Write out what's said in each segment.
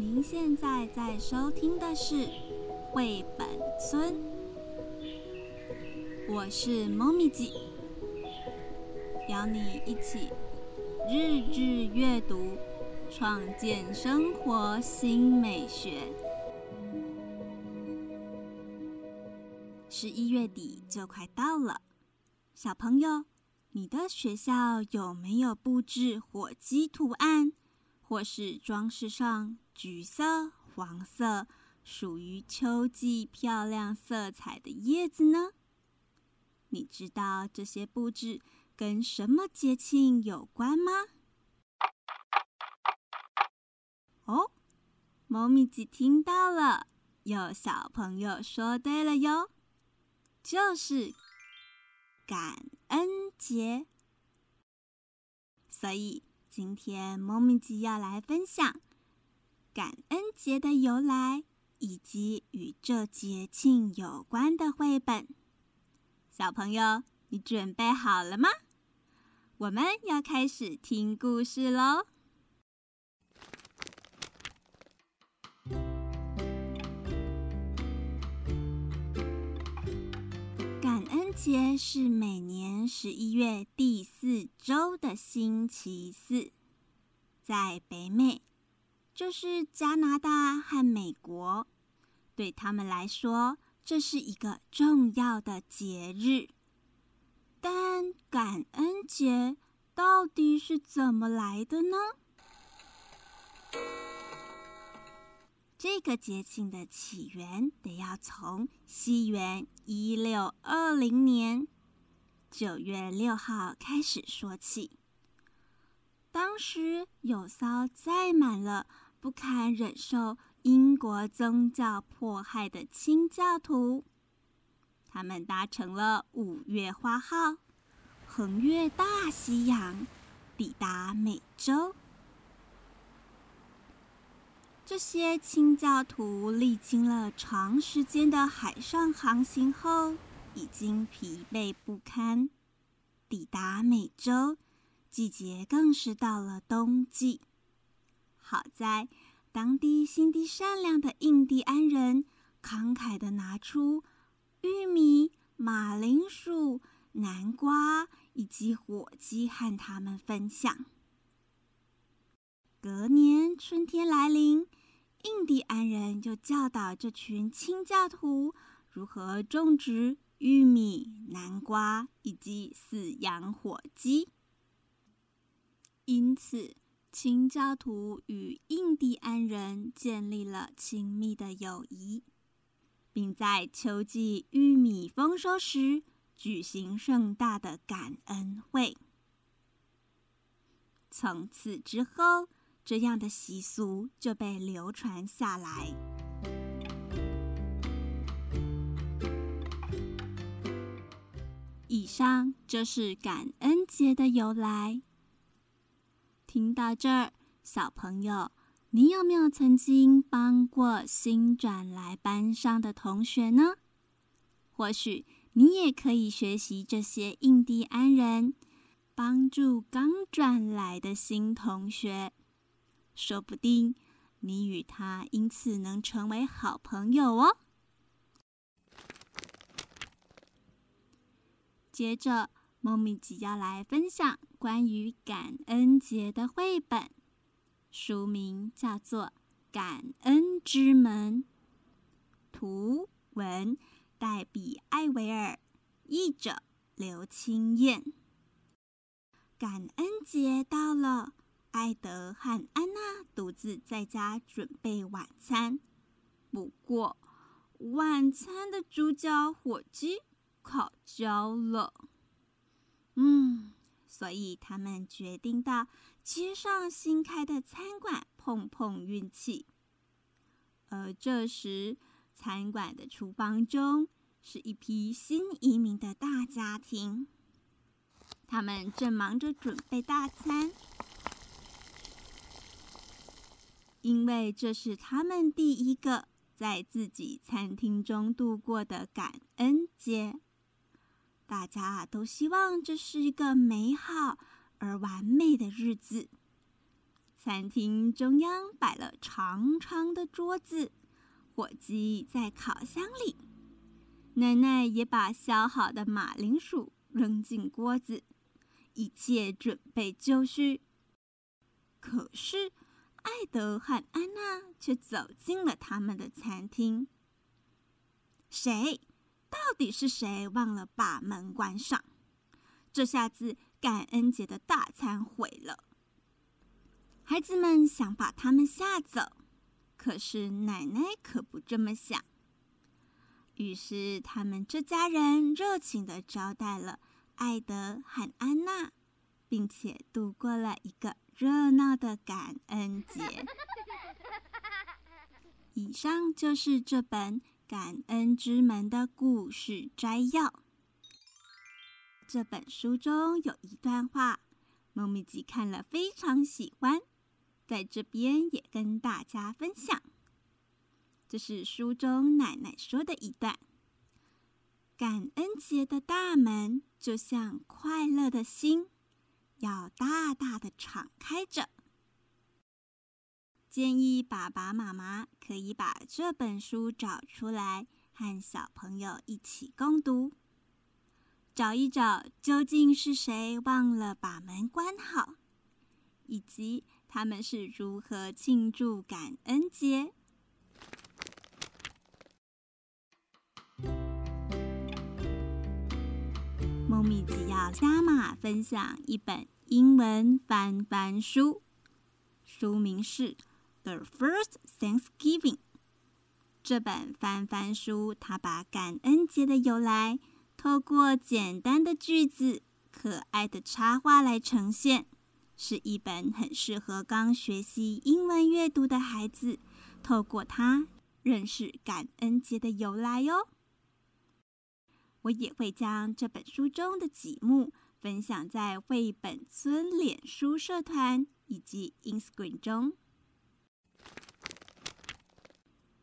您现在在收听的是《绘本村》，我是猫咪姐，邀你一起日日阅读，创建生活新美学。十一月底就快到了，小朋友，你的学校有没有布置火鸡图案？或是装饰上橘色、黄色，属于秋季漂亮色彩的叶子呢？你知道这些布置跟什么节庆有关吗？哦，猫咪姐听到了，有小朋友说对了哟，就是感恩节，所以。今天，猫咪吉要来分享感恩节的由来以及与这节庆有关的绘本。小朋友，你准备好了吗？我们要开始听故事喽！感恩节是每年十一月第四周的星期四，在北美，就是加拿大和美国，对他们来说，这是一个重要的节日。但感恩节到底是怎么来的呢？这个节庆的起源得要从西元一六二零年九月六号开始说起。当时有艘载满了不堪忍受英国宗教迫害的清教徒，他们搭乘了五月花号，横越大西洋，抵达美洲。这些清教徒历经了长时间的海上航行后，已经疲惫不堪。抵达美洲，季节更是到了冬季。好在当地心地善良的印第安人慷慨地拿出玉米、马铃薯、南瓜以及火鸡和他们分享。隔年春天来临。印第安人就教导这群清教徒如何种植玉米、南瓜以及饲养火鸡。因此，清教徒与印第安人建立了亲密的友谊，并在秋季玉米丰收时举行盛大的感恩会。从此之后。这样的习俗就被流传下来。以上就是感恩节的由来。听到这儿，小朋友，你有没有曾经帮过新转来班上的同学呢？或许你也可以学习这些印第安人，帮助刚转来的新同学。说不定你与他因此能成为好朋友哦。接着，猫咪吉要来分享关于感恩节的绘本，书名叫做《感恩之门》，图文黛比·艾维尔，译者刘清燕。感恩节到了。艾德和安娜独自在家准备晚餐，不过晚餐的主角火鸡烤焦了。嗯，所以他们决定到街上新开的餐馆碰碰运气。而这时，餐馆的厨房中是一批新移民的大家庭，他们正忙着准备大餐。因为这是他们第一个在自己餐厅中度过的感恩节，大家都希望这是一个美好而完美的日子。餐厅中央摆了长长的桌子，火鸡在烤箱里。奶奶也把削好的马铃薯扔进锅子，一切准备就绪。可是，艾德和安娜却走进了他们的餐厅。谁？到底是谁忘了把门关上？这下子感恩节的大餐毁了。孩子们想把他们吓走，可是奶奶可不这么想。于是，他们这家人热情的招待了艾德和安娜，并且度过了一个热闹的感恩节。以上就是这本《感恩之门》的故事摘要。这本书中有一段话，猫咪吉看了非常喜欢，在这边也跟大家分享。这是书中奶奶说的一段：感恩节的大门就像快乐的心，要大大的敞开着。建议爸爸妈妈可以把这本书找出来，和小朋友一起共读，找一找究竟是谁忘了把门关好，以及他们是如何庆祝感恩节。猫咪只要加码分享一本英文翻翻书，书名是《The First Thanksgiving》。这本翻翻书，它把感恩节的由来透过简单的句子、可爱的插画来呈现，是一本很适合刚学习英文阅读的孩子透过它认识感恩节的由来哟。我也会将这本书中的几幕分享在绘本村脸书社团以及 Instagram 中。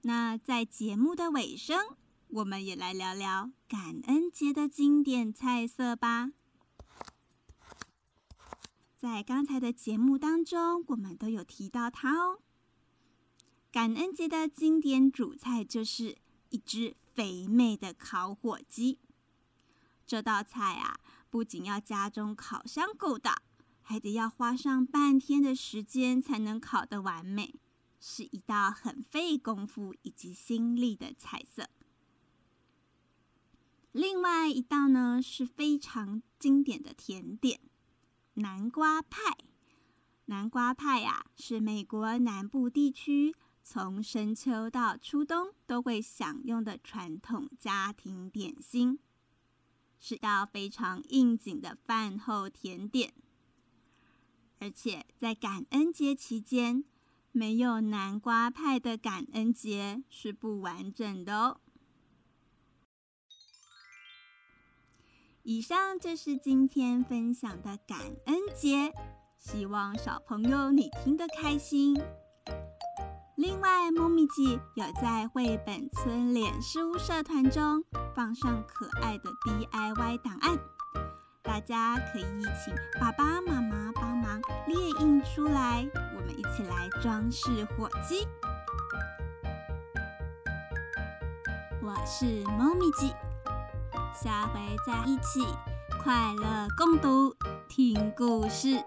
那在节目的尾声，我们也来聊聊感恩节的经典菜色吧。在刚才的节目当中，我们都有提到它哦。感恩节的经典主菜就是一只肥美的烤火鸡。这道菜啊，不仅要家中烤箱够大，还得要花上半天的时间才能烤得完美，是一道很费功夫以及心力的菜色。另外一道呢，是非常经典的甜点——南瓜派。南瓜派呀，是美国南部地区从深秋到初冬都会享用的传统家庭点心。是道非常应景的饭后甜点，而且在感恩节期间，没有南瓜派的感恩节是不完整的哦。以上就是今天分享的感恩节，希望小朋友你听得开心。另外，猫咪姐有在绘本村脸书社团中放上可爱的 DIY 档案，大家可以请爸爸妈妈帮忙列印出来，我们一起来装饰火鸡。我是猫咪鸡，下回再一起快乐共读听故事。